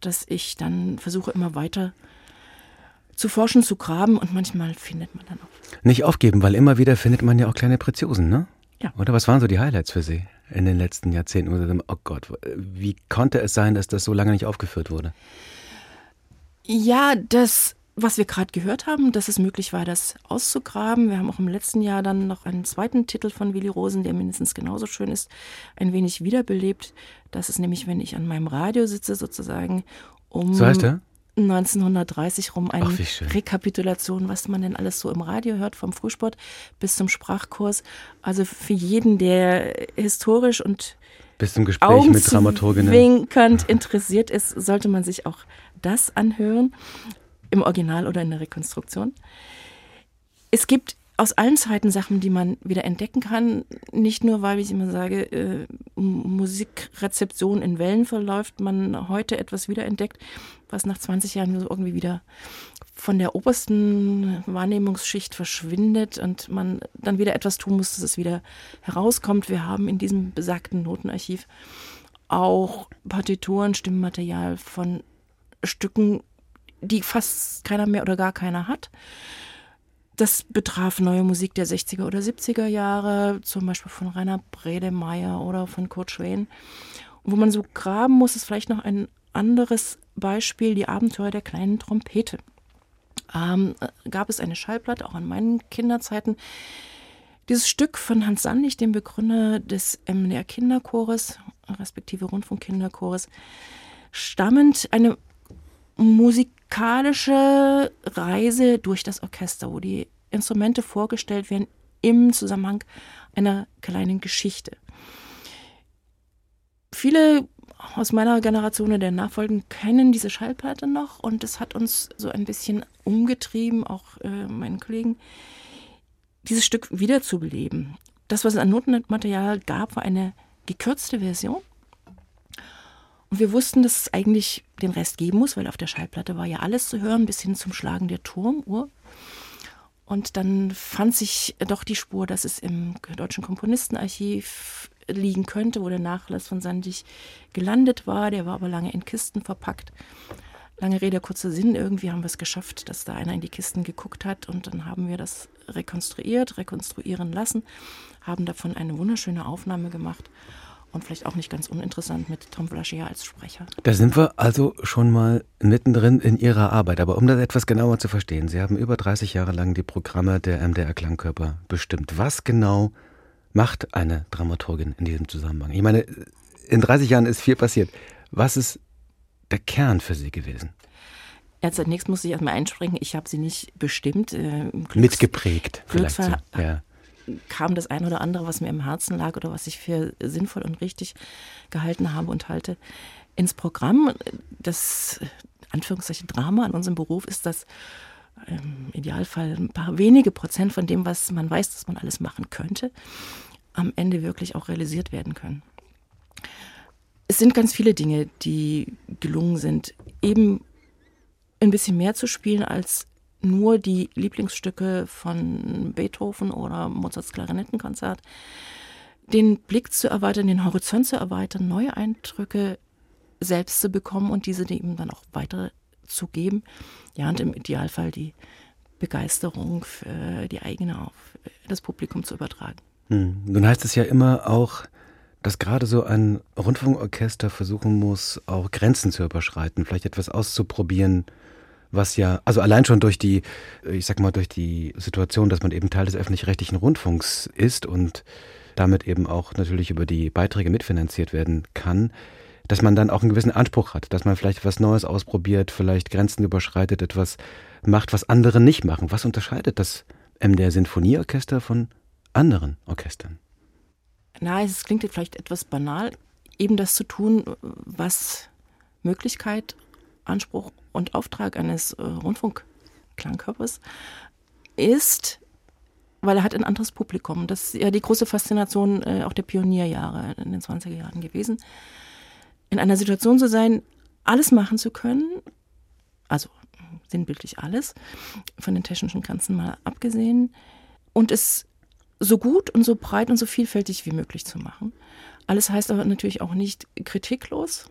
Speaker 4: dass ich dann versuche immer weiter zu forschen, zu graben und manchmal findet man dann auch.
Speaker 3: Nicht aufgeben, weil immer wieder findet man ja auch kleine Preziosen, ne?
Speaker 4: Ja.
Speaker 3: Oder was waren so die Highlights für Sie? in den letzten Jahrzehnten, oh Gott, wie konnte es sein, dass das so lange nicht aufgeführt wurde?
Speaker 4: Ja, das, was wir gerade gehört haben, dass es möglich war, das auszugraben. Wir haben auch im letzten Jahr dann noch einen zweiten Titel von Willi Rosen, der mindestens genauso schön ist, ein wenig wiederbelebt. Das ist nämlich, wenn ich an meinem Radio sitze, sozusagen, um.
Speaker 3: So heißt er?
Speaker 4: 1930 rum eine Ach, Rekapitulation, was man denn alles so im Radio hört, vom Frühsport bis zum Sprachkurs. Also für jeden, der historisch und
Speaker 3: bis zum Gespräch mit Dramaturginnen
Speaker 4: interessiert ist, sollte man sich auch das anhören, im Original oder in der Rekonstruktion. Es gibt aus allen Zeiten Sachen, die man wieder entdecken kann. Nicht nur, weil ich immer sage, äh, Musikrezeption in Wellen verläuft, man heute etwas wiederentdeckt, was nach 20 Jahren irgendwie wieder von der obersten Wahrnehmungsschicht verschwindet und man dann wieder etwas tun muss, dass es wieder herauskommt. Wir haben in diesem besagten Notenarchiv auch Partituren, Stimmmaterial von Stücken, die fast keiner mehr oder gar keiner hat. Das betraf neue Musik der 60er oder 70er Jahre, zum Beispiel von Rainer Bredemeyer oder von Kurt Schwen. wo man so graben muss, ist vielleicht noch ein anderes Beispiel, die Abenteuer der kleinen Trompete. Ähm, gab es eine Schallplatte, auch an meinen Kinderzeiten. Dieses Stück von Hans Sandlich, dem Begründer des MDR Kinderchores, respektive Rundfunkkinderchores, stammend eine musikalische Reise durch das Orchester, wo die Instrumente vorgestellt werden im Zusammenhang einer kleinen Geschichte. Viele aus meiner Generation und der Nachfolgen kennen diese Schallplatte noch und das hat uns so ein bisschen umgetrieben, auch äh, meinen Kollegen, dieses Stück wiederzubeleben. Das, was es an Notenmaterial gab, war eine gekürzte Version und wir wussten, dass es eigentlich den Rest geben muss, weil auf der Schallplatte war ja alles zu hören, bis hin zum Schlagen der Turmuhr. Und dann fand sich doch die Spur, dass es im Deutschen Komponistenarchiv liegen könnte, wo der Nachlass von Sandig gelandet war. Der war aber lange in Kisten verpackt. Lange Rede, kurzer Sinn. Irgendwie haben wir es geschafft, dass da einer in die Kisten geguckt hat und dann haben wir das rekonstruiert, rekonstruieren lassen, haben davon eine wunderschöne Aufnahme gemacht und vielleicht auch nicht ganz uninteressant mit Tom Flaschier als Sprecher.
Speaker 3: Da sind wir also schon mal mittendrin in Ihrer Arbeit. Aber um das etwas genauer zu verstehen, Sie haben über 30 Jahre lang die Programme der MDR Klangkörper bestimmt. Was genau macht eine Dramaturgin in diesem Zusammenhang? Ich meine, in 30 Jahren ist viel passiert. Was ist der Kern für Sie gewesen?
Speaker 4: Ja, zunächst muss ich erstmal einspringen. Ich habe sie nicht bestimmt. Äh,
Speaker 3: Glücks Mitgeprägt.
Speaker 4: Glücksfall so. ja. kam das ein oder andere, was mir im Herzen lag oder was ich für sinnvoll und richtig gehalten habe und halte, ins Programm. Das Anführungszeichen Drama an unserem Beruf ist, dass im Idealfall ein paar wenige Prozent von dem, was man weiß, dass man alles machen könnte, am Ende wirklich auch realisiert werden können. Es sind ganz viele Dinge, die gelungen sind. Eben ein bisschen mehr zu spielen als nur die Lieblingsstücke von Beethoven oder Mozarts Klarinettenkonzert. Den Blick zu erweitern, den Horizont zu erweitern, neue Eindrücke selbst zu bekommen und diese eben dann auch weiterzugeben. Ja, und im Idealfall die Begeisterung für die eigene auf das Publikum zu übertragen.
Speaker 3: Hm. Nun heißt es ja immer auch, dass gerade so ein Rundfunkorchester versuchen muss, auch Grenzen zu überschreiten, vielleicht etwas auszuprobieren, was ja, also allein schon durch die, ich sag mal, durch die Situation, dass man eben Teil des öffentlich-rechtlichen Rundfunks ist und damit eben auch natürlich über die Beiträge mitfinanziert werden kann, dass man dann auch einen gewissen Anspruch hat, dass man vielleicht was Neues ausprobiert, vielleicht Grenzen überschreitet, etwas macht, was andere nicht machen. Was unterscheidet das MDR Sinfonieorchester von anderen Orchestern?
Speaker 4: Na, es klingt jetzt vielleicht etwas banal, eben das zu tun, was Möglichkeit, Anspruch und Auftrag eines äh, Rundfunkklangkörpers ist, weil er hat ein anderes Publikum. Das ist ja die große Faszination äh, auch der Pionierjahre in den 20er Jahren gewesen. In einer Situation zu sein, alles machen zu können, also sinnbildlich alles, von den technischen Grenzen mal abgesehen, und es so gut und so breit und so vielfältig wie möglich zu machen. Alles heißt aber natürlich auch nicht kritiklos,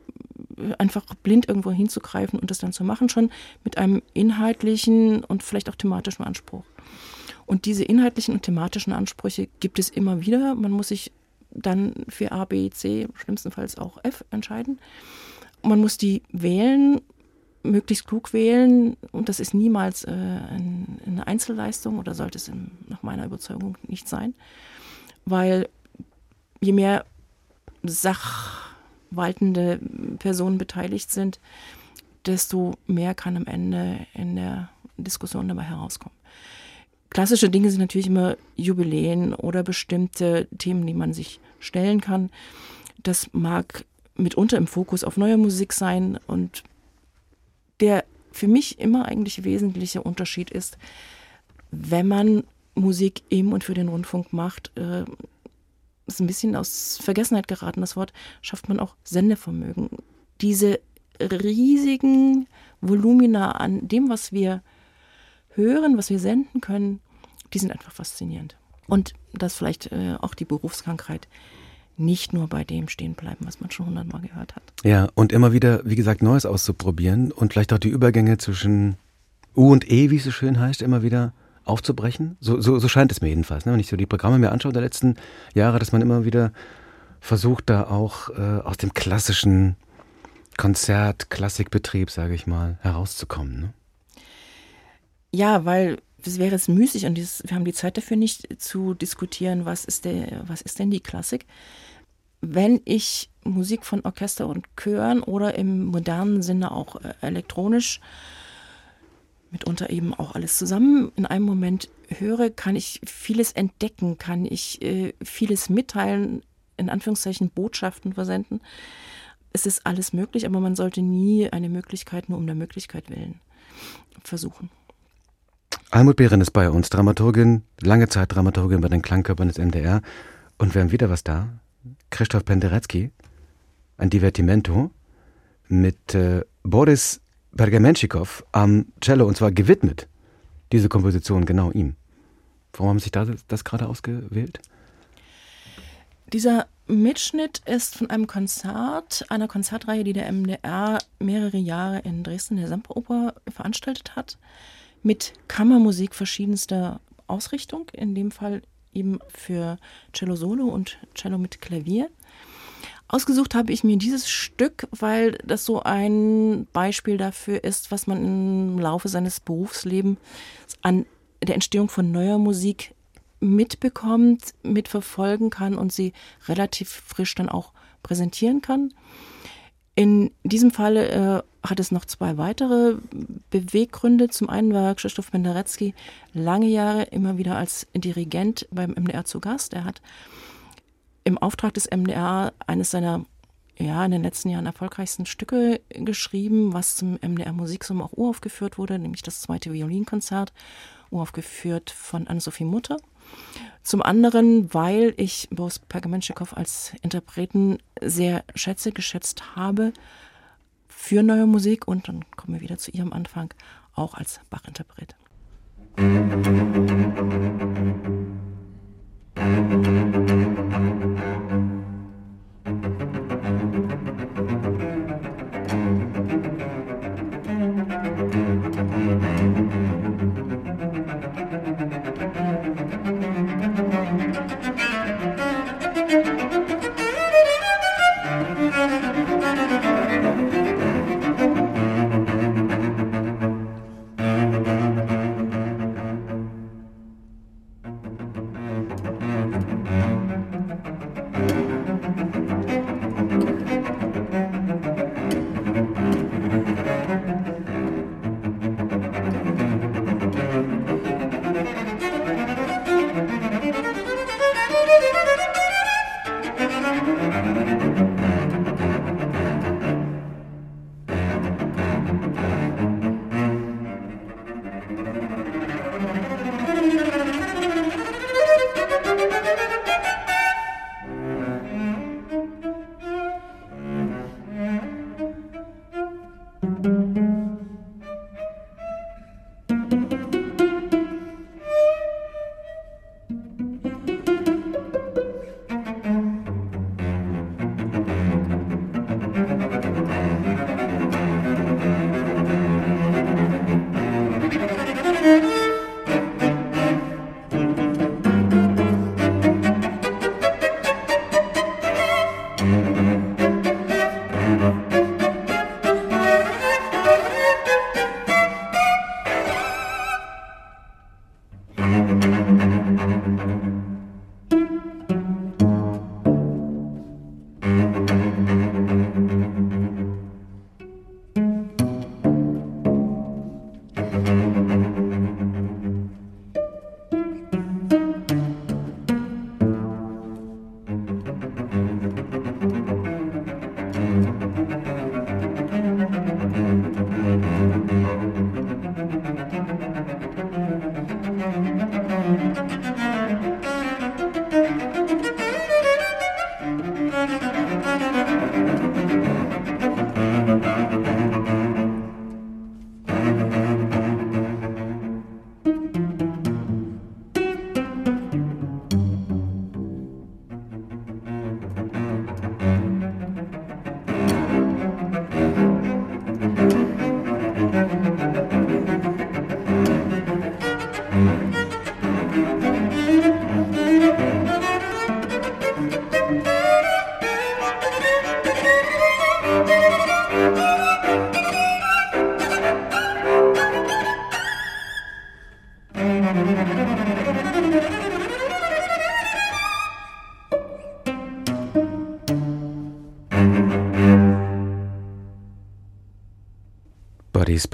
Speaker 4: einfach blind irgendwo hinzugreifen und das dann zu machen, schon mit einem inhaltlichen und vielleicht auch thematischen Anspruch. Und diese inhaltlichen und thematischen Ansprüche gibt es immer wieder. Man muss sich dann für A, B, C, schlimmstenfalls auch F entscheiden. Man muss die wählen, möglichst klug wählen. Und das ist niemals äh, ein, eine Einzelleistung oder sollte es in, nach meiner Überzeugung nicht sein. Weil je mehr Sach waltende Personen beteiligt sind, desto mehr kann am Ende in der Diskussion dabei herauskommen. Klassische Dinge sind natürlich immer Jubiläen oder bestimmte Themen, die man sich stellen kann. Das mag mitunter im Fokus auf neuer Musik sein und der für mich immer eigentlich wesentliche Unterschied ist, wenn man Musik im und für den Rundfunk macht, äh, ist ein bisschen aus Vergessenheit geraten, das Wort, schafft man auch Sendevermögen. Diese riesigen Volumina an dem, was wir hören, was wir senden können, die sind einfach faszinierend. Und dass vielleicht äh, auch die Berufskrankheit nicht nur bei dem stehen bleiben, was man schon hundertmal gehört hat.
Speaker 3: Ja, und immer wieder, wie gesagt, Neues auszuprobieren und vielleicht auch die Übergänge zwischen U und E, wie es so schön heißt, immer wieder aufzubrechen. So, so, so scheint es mir jedenfalls. Ne? Wenn ich so die Programme mir anschaue der letzten Jahre, dass man immer wieder versucht, da auch äh, aus dem klassischen Konzert, Klassikbetrieb, sage ich mal, herauszukommen. Ne?
Speaker 4: Ja, weil es wäre es müßig und dieses, wir haben die Zeit dafür nicht zu diskutieren, was ist, der, was ist denn die Klassik. Wenn ich Musik von Orchester und Chören oder im modernen Sinne auch äh, elektronisch mitunter eben auch alles zusammen in einem Moment höre, kann ich vieles entdecken, kann ich äh, vieles mitteilen, in Anführungszeichen Botschaften versenden. Es ist alles möglich, aber man sollte nie eine Möglichkeit nur um der Möglichkeit willen versuchen.
Speaker 3: Almut Behren ist bei uns, Dramaturgin, lange Zeit Dramaturgin bei den Klangkörpern des MDR. Und wir haben wieder was da. Christoph Penderecki, ein Divertimento mit äh, Boris Pergamenschikow am Cello und zwar gewidmet, diese Komposition genau ihm. Warum haben Sie da das, das gerade ausgewählt?
Speaker 4: Dieser Mitschnitt ist von einem Konzert, einer Konzertreihe, die der MDR mehrere Jahre in Dresden der Semperoper veranstaltet hat, mit Kammermusik verschiedenster Ausrichtung, in dem Fall eben für Cello Solo und Cello mit Klavier. Ausgesucht habe ich mir dieses Stück, weil das so ein Beispiel dafür ist, was man im Laufe seines Berufslebens an der Entstehung von neuer Musik mitbekommt, mitverfolgen kann und sie relativ frisch dann auch präsentieren kann. In diesem Fall äh, hat es noch zwei weitere Beweggründe. Zum einen war Krzysztof Penderecki lange Jahre immer wieder als Dirigent beim MDR zu Gast. Er hat im Auftrag des MDR eines seiner ja, in den letzten Jahren erfolgreichsten Stücke geschrieben, was zum MDR Musiksommer auch uraufgeführt wurde, nämlich das zweite Violinkonzert, uraufgeführt von Anne-Sophie Mutter. Zum anderen, weil ich Boris Pergamenschikow als Interpreten sehr schätze, geschätzt habe für neue Musik und dann kommen wir wieder zu ihrem Anfang, auch als Bach-Interpret.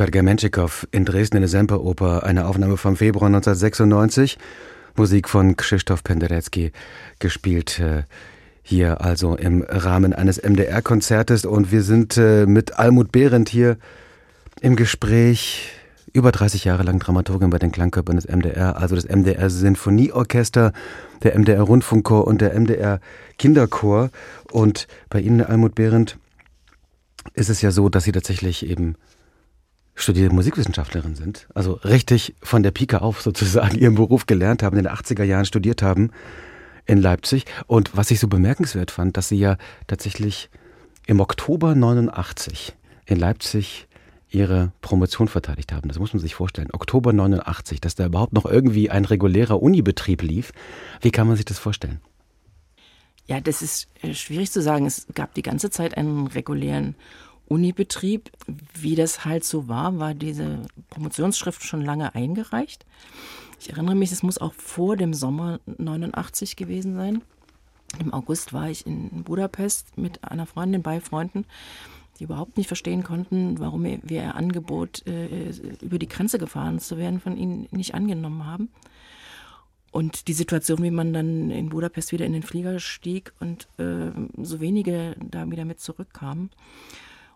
Speaker 3: Boris Pergamenschikow in Dresden in der Semperoper, eine Aufnahme vom Februar 1996, Musik von Krzysztof Penderecki, gespielt äh, hier also im Rahmen eines MDR-Konzertes und wir sind äh, mit Almut Behrendt hier im Gespräch, über 30 Jahre lang Dramaturgin bei den Klangkörpern des MDR, also das MDR Sinfonieorchester, der MDR Rundfunkchor und der MDR Kinderchor und bei Ihnen, Almut Behrendt, ist es ja so, dass Sie tatsächlich eben studierte Musikwissenschaftlerin sind, also richtig von der Pike auf sozusagen ihren Beruf gelernt haben, in den 80er Jahren studiert haben in Leipzig. Und was ich so bemerkenswert fand, dass sie ja tatsächlich im Oktober 89 in Leipzig ihre Promotion verteidigt haben. Das muss man sich vorstellen. Oktober 89, dass da überhaupt noch irgendwie ein regulärer Unibetrieb lief. Wie kann man sich das vorstellen?
Speaker 4: Ja, das ist äh, schwierig zu sagen. Es gab die ganze Zeit einen regulären Unibetrieb. Wie das halt so war, war diese Promotionsschrift schon lange eingereicht. Ich erinnere mich, es muss auch vor dem Sommer 89 gewesen sein. Im August war ich in Budapest mit einer Freundin, bei Freunden, die überhaupt nicht verstehen konnten, warum wir ihr Angebot, äh, über die Grenze gefahren zu werden, von ihnen nicht angenommen haben. Und die Situation, wie man dann in Budapest wieder in den Flieger stieg und äh, so wenige da wieder mit zurückkamen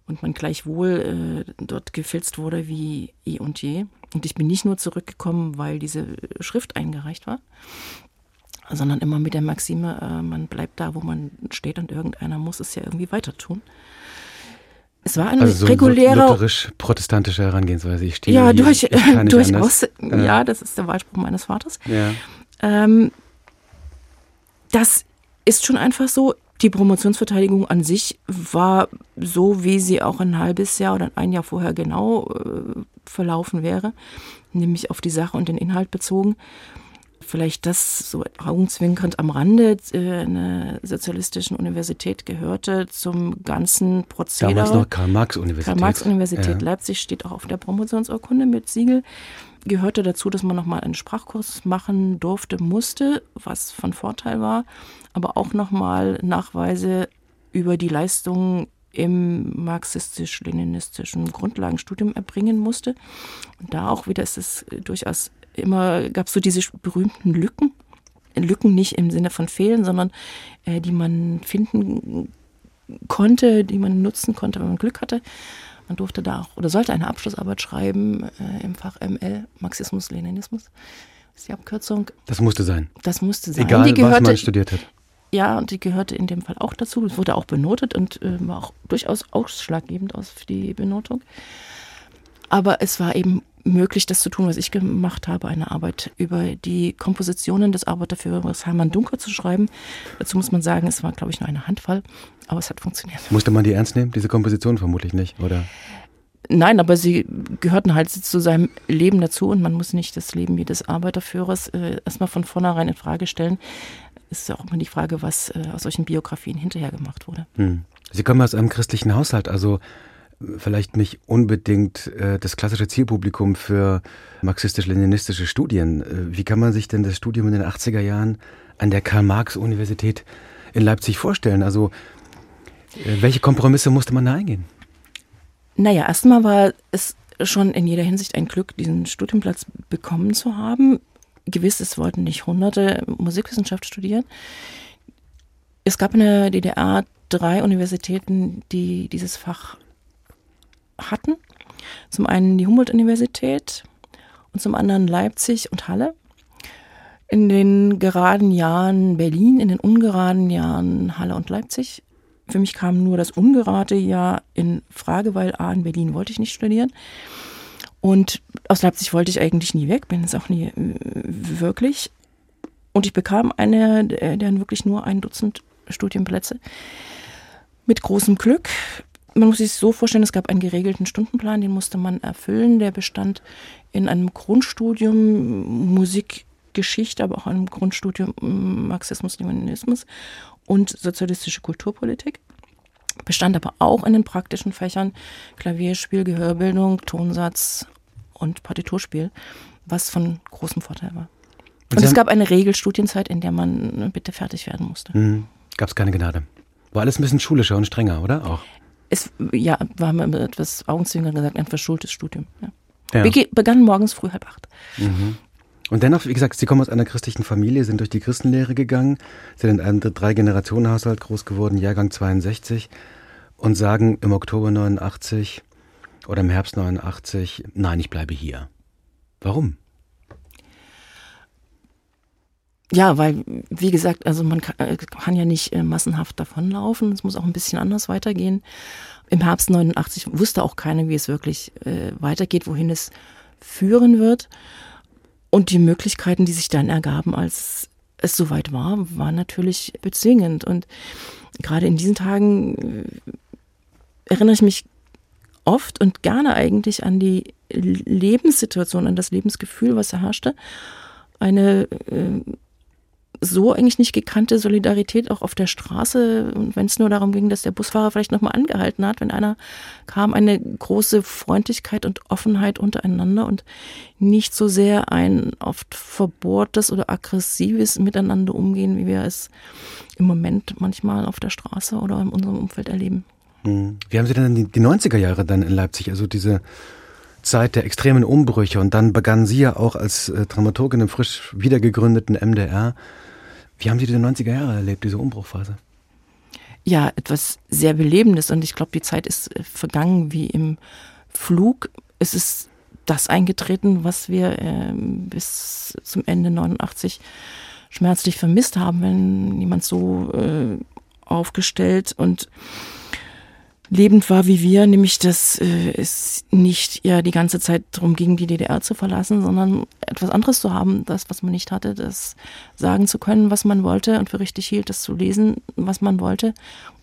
Speaker 4: und man gleichwohl äh, dort gefilzt wurde wie eh und je. Und ich bin nicht nur zurückgekommen, weil diese Schrift eingereicht war, sondern immer mit der Maxime, äh, man bleibt da, wo man steht und irgendeiner muss es ja irgendwie weiter tun. Es war ein also so regulärer.
Speaker 3: lutherisch-protestantische Herangehensweise. Ich stehe
Speaker 4: ja, hier, durch, ich durchaus. Ja, das ist der Wahlspruch meines Vaters.
Speaker 3: Ja.
Speaker 4: Ähm, das ist schon einfach so. Die Promotionsverteidigung an sich war so, wie sie auch ein halbes Jahr oder ein Jahr vorher genau äh, verlaufen wäre, nämlich auf die Sache und den Inhalt bezogen. Vielleicht das so augenzwinkernd am Rande äh, einer sozialistischen Universität gehörte zum ganzen Prozedere.
Speaker 3: Damals noch Karl-Marx-Universität.
Speaker 4: Karl-Marx-Universität ja. Leipzig steht auch auf der Promotionsurkunde mit Siegel gehörte dazu, dass man nochmal einen Sprachkurs machen durfte, musste, was von Vorteil war, aber auch nochmal Nachweise über die Leistungen im marxistisch-leninistischen Grundlagenstudium erbringen musste. Und da auch wieder ist es durchaus immer, gab es so diese berühmten Lücken. Lücken nicht im Sinne von Fehlen, sondern äh, die man finden konnte, die man nutzen konnte, wenn man Glück hatte. Man durfte da auch oder sollte eine Abschlussarbeit schreiben äh, im Fach ML, Marxismus, Leninismus. Das ist die Abkürzung.
Speaker 3: Das musste sein.
Speaker 4: Das musste sein.
Speaker 3: Egal, gehörte, was man studiert hat.
Speaker 4: Ja, und die gehörte in dem Fall auch dazu. Es wurde auch benotet und äh, war auch durchaus ausschlaggebend aus für die Benotung. Aber es war eben möglich, das zu tun, was ich gemacht habe, eine Arbeit über die Kompositionen des Arbeiterführers Hermann Dunker zu schreiben. Dazu muss man sagen, es war, glaube ich, nur eine Handvoll, aber es hat funktioniert.
Speaker 3: Musste man die ernst nehmen, diese Komposition vermutlich nicht, oder?
Speaker 4: Nein, aber sie gehörten halt zu seinem Leben dazu und man muss nicht das Leben jedes Arbeiterführers äh, erstmal von vornherein in Frage stellen. Es ist ja auch immer die Frage, was äh, aus solchen Biografien hinterher gemacht wurde.
Speaker 3: Hm. Sie kommen aus einem christlichen Haushalt, also vielleicht nicht unbedingt äh, das klassische Zielpublikum für marxistisch-leninistische Studien. Äh, wie kann man sich denn das Studium in den 80er Jahren an der Karl-Marx-Universität in Leipzig vorstellen? Also äh, welche Kompromisse musste man da eingehen?
Speaker 4: Naja, erstmal war es schon in jeder Hinsicht ein Glück, diesen Studienplatz bekommen zu haben. Gewiss, es wollten nicht Hunderte Musikwissenschaft studieren. Es gab in der DDR drei Universitäten, die dieses Fach hatten. Zum einen die Humboldt-Universität und zum anderen Leipzig und Halle. In den geraden Jahren Berlin, in den ungeraden Jahren Halle und Leipzig. Für mich kam nur das ungerade Jahr in Frage, weil A, in Berlin wollte ich nicht studieren. Und aus Leipzig wollte ich eigentlich nie weg, bin es auch nie äh, wirklich. Und ich bekam eine, deren wirklich nur ein Dutzend Studienplätze. Mit großem Glück man muss sich so vorstellen, es gab einen geregelten Stundenplan, den musste man erfüllen. Der bestand in einem Grundstudium Musikgeschichte, aber auch einem Grundstudium Marxismus, Leninismus und sozialistische Kulturpolitik. Bestand aber auch in den praktischen Fächern Klavierspiel, Gehörbildung, Tonsatz und Partiturspiel, was von großem Vorteil war. Und, und es gab eine Regelstudienzeit, in der man bitte fertig werden musste.
Speaker 3: Mhm. Gab es keine Gnade. War alles ein bisschen schulischer und strenger, oder? Auch
Speaker 4: es ja, war mir etwas augenzwinkern gesagt, ein verschultes Studium. Ja. Ja. begann morgens früh halb acht.
Speaker 3: Mhm. Und dennoch, wie gesagt, Sie kommen aus einer christlichen Familie, sind durch die Christenlehre gegangen, sind in einem Drei-Generationen-Haushalt groß geworden, Jahrgang 62, und sagen im Oktober 89 oder im Herbst 89, nein, ich bleibe hier. Warum?
Speaker 4: Ja, weil, wie gesagt, also man kann, äh, kann ja nicht äh, massenhaft davonlaufen. Es muss auch ein bisschen anders weitergehen. Im Herbst 89 wusste auch keiner, wie es wirklich äh, weitergeht, wohin es führen wird. Und die Möglichkeiten, die sich dann ergaben, als es soweit war, waren natürlich bezwingend. Und gerade in diesen Tagen äh, erinnere ich mich oft und gerne eigentlich an die Lebenssituation, an das Lebensgefühl, was herrschte. Eine äh, so eigentlich nicht gekannte Solidarität auch auf der Straße. Und wenn es nur darum ging, dass der Busfahrer vielleicht nochmal angehalten hat, wenn einer kam, eine große Freundlichkeit und Offenheit untereinander und nicht so sehr ein oft verbohrtes oder aggressives Miteinander umgehen, wie wir es im Moment manchmal auf der Straße oder in unserem Umfeld erleben.
Speaker 3: Hm. Wie haben Sie denn die, die 90er Jahre dann in Leipzig, also diese Zeit der extremen Umbrüche und dann begannen Sie ja auch als äh, Dramaturgin im frisch wiedergegründeten MDR wie haben Sie diese 90er Jahre erlebt, diese Umbruchphase?
Speaker 4: Ja, etwas sehr Belebendes und ich glaube, die Zeit ist äh, vergangen wie im Flug. Es ist das eingetreten, was wir äh, bis zum Ende 89 schmerzlich vermisst haben, wenn jemand so äh, aufgestellt und lebend war wie wir, nämlich dass äh, es nicht ja die ganze Zeit darum ging, die DDR zu verlassen, sondern etwas anderes zu haben, das, was man nicht hatte, das sagen zu können, was man wollte und für richtig hielt, das zu lesen, was man wollte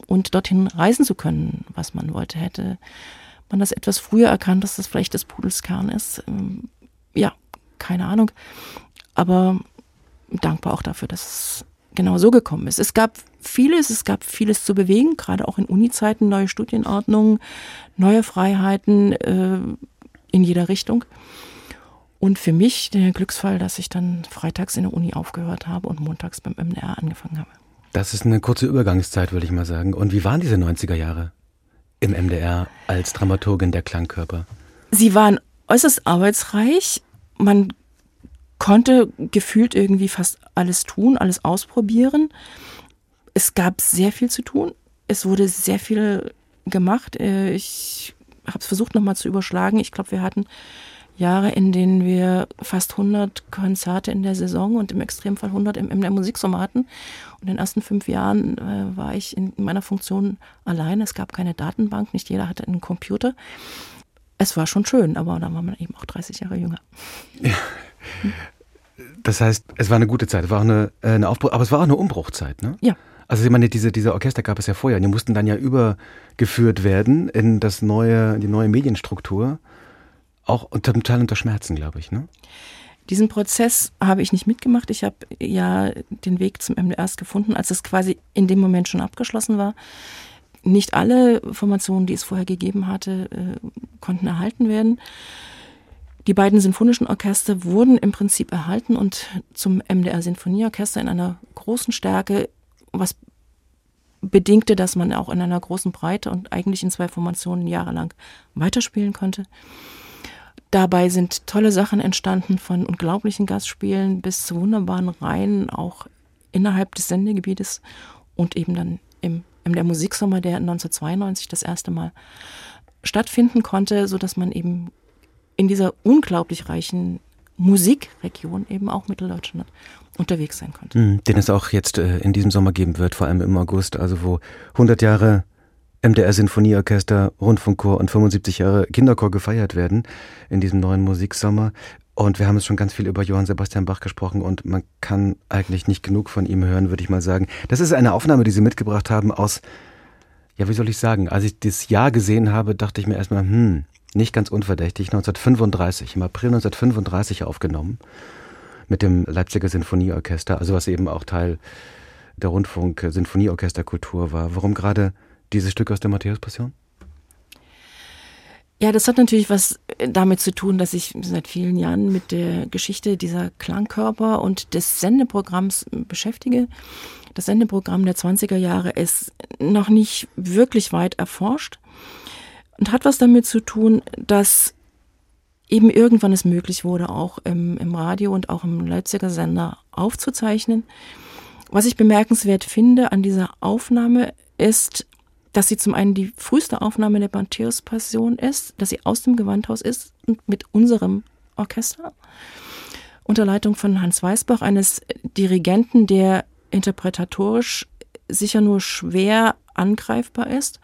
Speaker 4: und dorthin reisen zu können, was man wollte. Hätte man das etwas früher erkannt, dass das vielleicht des Pudels Kern ist, ähm, ja, keine Ahnung, aber dankbar auch dafür, dass es genau so gekommen ist. Es gab vieles, es gab vieles zu bewegen, gerade auch in Uni-Zeiten, neue Studienordnungen, neue Freiheiten äh, in jeder Richtung. Und für mich der Glücksfall, dass ich dann freitags in der Uni aufgehört habe und montags beim MDR angefangen habe.
Speaker 3: Das ist eine kurze Übergangszeit, würde ich mal sagen. Und wie waren diese 90er Jahre im MDR als Dramaturgin der Klangkörper?
Speaker 4: Sie waren äußerst arbeitsreich. Man konnte gefühlt irgendwie fast alles tun, alles ausprobieren. Es gab sehr viel zu tun. Es wurde sehr viel gemacht. Äh, ich habe es versucht nochmal zu überschlagen. Ich glaube, wir hatten Jahre, in denen wir fast 100 Konzerte in der Saison und im Extremfall 100 im, im Musiksommer hatten. Und in den ersten fünf Jahren äh, war ich in meiner Funktion alleine. Es gab keine Datenbank, nicht jeder hatte einen Computer. Es war schon schön, aber da war man eben auch 30 Jahre jünger.
Speaker 3: Ja. Das heißt, es war eine gute Zeit, es war auch eine, äh, eine Aufbruch, aber es war auch eine Umbruchzeit, ne?
Speaker 4: Ja.
Speaker 3: Also ich meine, diese, diese Orchester gab es ja vorher, die mussten dann ja übergeführt werden in das neue, die neue Medienstruktur. Auch unter, total unter Schmerzen, glaube ich, ne?
Speaker 4: Diesen Prozess habe ich nicht mitgemacht. Ich habe ja den Weg zum MDR gefunden, als es quasi in dem Moment schon abgeschlossen war. Nicht alle Formationen, die es vorher gegeben hatte, äh, konnten erhalten werden. Die beiden sinfonischen Orchester wurden im Prinzip erhalten und zum MDR Sinfonieorchester in einer großen Stärke, was bedingte, dass man auch in einer großen Breite und eigentlich in zwei Formationen jahrelang weiterspielen konnte. Dabei sind tolle Sachen entstanden, von unglaublichen Gastspielen bis zu wunderbaren Reihen, auch innerhalb des Sendegebietes und eben dann im, im der Musiksommer, der 1992 das erste Mal stattfinden konnte, so dass man eben in dieser unglaublich reichen Musikregion eben auch Mitteldeutschland unterwegs sein konnte.
Speaker 3: Mhm, den es auch jetzt äh, in diesem Sommer geben wird, vor allem im August, also wo 100 Jahre MDR Sinfonieorchester, Rundfunkchor und 75 Jahre Kinderchor gefeiert werden in diesem neuen Musiksommer. Und wir haben jetzt schon ganz viel über Johann Sebastian Bach gesprochen und man kann eigentlich nicht genug von ihm hören, würde ich mal sagen. Das ist eine Aufnahme, die Sie mitgebracht haben aus, ja, wie soll ich sagen, als ich das Jahr gesehen habe, dachte ich mir erstmal, hm, nicht ganz unverdächtig, 1935, im April 1935 aufgenommen mit dem Leipziger Sinfonieorchester, also was eben auch Teil der Rundfunk-Sinfonieorchesterkultur war. Warum gerade dieses Stück aus der Matthäus-Passion?
Speaker 4: Ja, das hat natürlich was damit zu tun, dass ich seit vielen Jahren mit der Geschichte dieser Klangkörper und des Sendeprogramms beschäftige. Das Sendeprogramm der 20er Jahre ist noch nicht wirklich weit erforscht und hat was damit zu tun, dass eben irgendwann es möglich wurde, auch im, im Radio und auch im Leipziger Sender aufzuzeichnen. Was ich bemerkenswert finde an dieser Aufnahme ist, dass sie zum einen die früheste Aufnahme der Matthäus-Passion ist, dass sie aus dem Gewandhaus ist und mit unserem Orchester unter Leitung von Hans Weisbach, eines Dirigenten, der interpretatorisch sicher nur schwer angreifbar ist,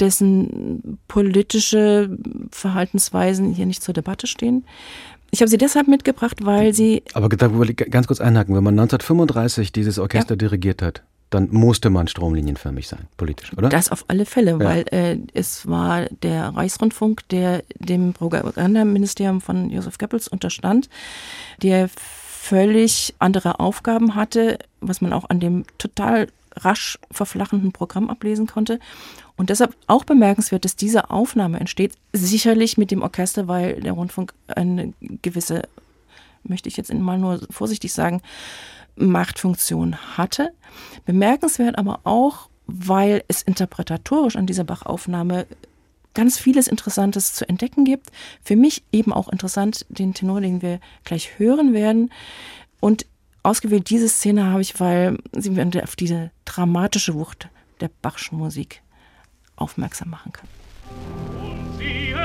Speaker 4: dessen politische Verhaltensweisen hier nicht zur Debatte stehen. Ich habe sie deshalb mitgebracht, weil sie.
Speaker 3: Aber da will ich ganz kurz einhaken, wenn man 1935 dieses Orchester ja. dirigiert hat, dann musste man stromlinienförmig sein, politisch, oder?
Speaker 4: Das auf alle Fälle, ja. weil äh, es war der Reichsrundfunk, der dem Propagandaministerium von Josef Goebbels unterstand, der
Speaker 1: völlig andere Aufgaben hatte, was man auch an dem total rasch verflachenden Programm ablesen konnte. Und deshalb auch bemerkenswert, dass diese Aufnahme entsteht, sicherlich mit dem Orchester, weil der Rundfunk eine gewisse, möchte ich jetzt mal nur vorsichtig sagen, Machtfunktion hatte. Bemerkenswert aber auch, weil es interpretatorisch an dieser Bach-Aufnahme ganz vieles Interessantes zu entdecken gibt. Für mich eben auch interessant den Tenor, den wir gleich hören werden. Und ausgewählt diese Szene habe ich, weil sie mir auf diese dramatische Wucht der Bachschen Musik aufmerksam machen kann. Und siehe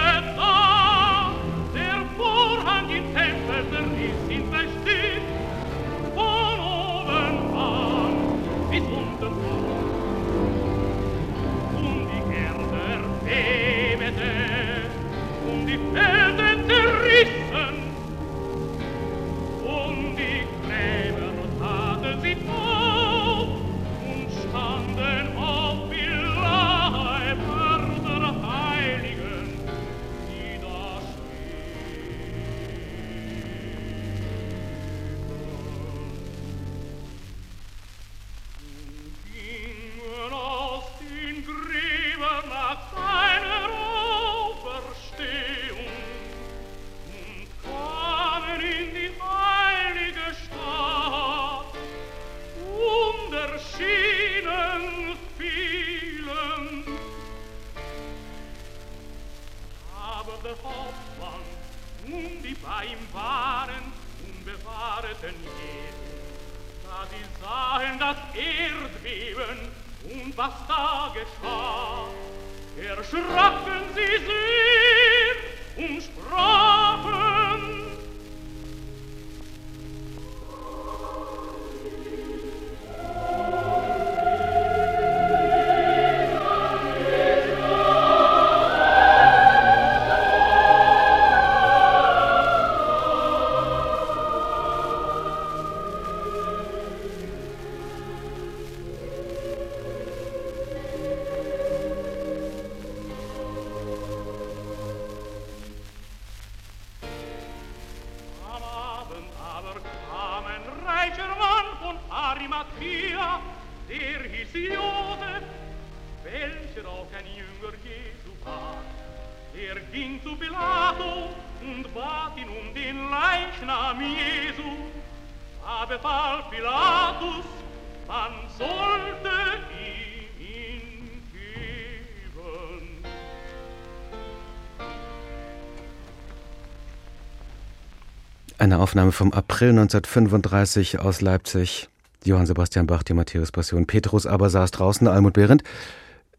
Speaker 3: Eine Aufnahme vom April 1935 aus Leipzig. Johann Sebastian Bach, die Matthäus-Passion. Petrus aber saß draußen, Almut Behrendt.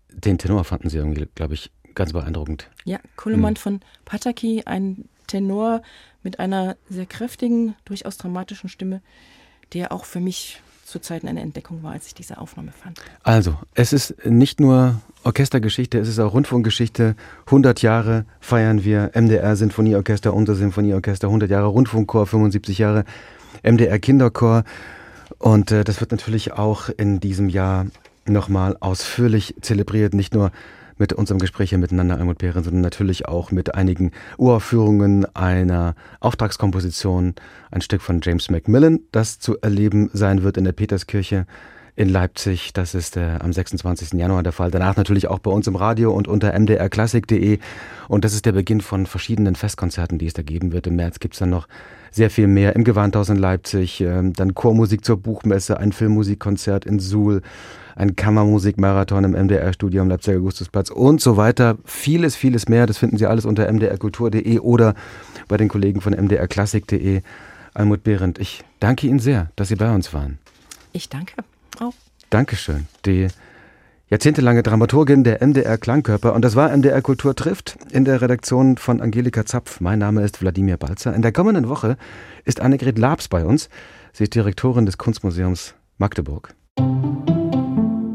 Speaker 3: Den Tenor fanden Sie irgendwie, glaube ich, ganz beeindruckend.
Speaker 1: Ja, Kuhlemann von Pataki, ein Tenor mit einer sehr kräftigen, durchaus dramatischen Stimme, der auch für mich zu Zeiten eine Entdeckung war, als ich diese Aufnahme fand.
Speaker 3: Also, es ist nicht nur Orchestergeschichte, es ist auch Rundfunkgeschichte. 100 Jahre feiern wir MDR Sinfonieorchester, unser Sinfonieorchester, 100 Jahre Rundfunkchor, 75 Jahre MDR Kinderchor. Und äh, das wird natürlich auch in diesem Jahr nochmal ausführlich zelebriert, nicht nur mit unserem Gespräch hier miteinander, Almut Behren, sondern natürlich auch mit einigen Uraufführungen einer Auftragskomposition, ein Stück von James Macmillan, das zu erleben sein wird in der Peterskirche in Leipzig. Das ist äh, am 26. Januar der Fall. Danach natürlich auch bei uns im Radio und unter mdrklassik.de. Und das ist der Beginn von verschiedenen Festkonzerten, die es da geben wird. Im März gibt's dann noch sehr viel mehr im Gewandhaus in Leipzig, ähm, dann Chormusik zur Buchmesse, ein Filmmusikkonzert in Suhl, ein Kammermusikmarathon im MDR-Studio am Leipziger Augustusplatz und so weiter. Vieles, vieles mehr. Das finden Sie alles unter mdrkultur.de oder bei den Kollegen von mdrklassik.de. Almut Behrendt, ich danke Ihnen sehr, dass Sie bei uns waren.
Speaker 1: Ich danke auch.
Speaker 3: Dankeschön. Die jahrzehntelange Dramaturgin der MDR Klangkörper. Und das war MDR Kultur trifft in der Redaktion von Angelika Zapf. Mein Name ist Wladimir Balzer. In der kommenden Woche ist Annegret Labs bei uns. Sie ist Direktorin des Kunstmuseums Magdeburg.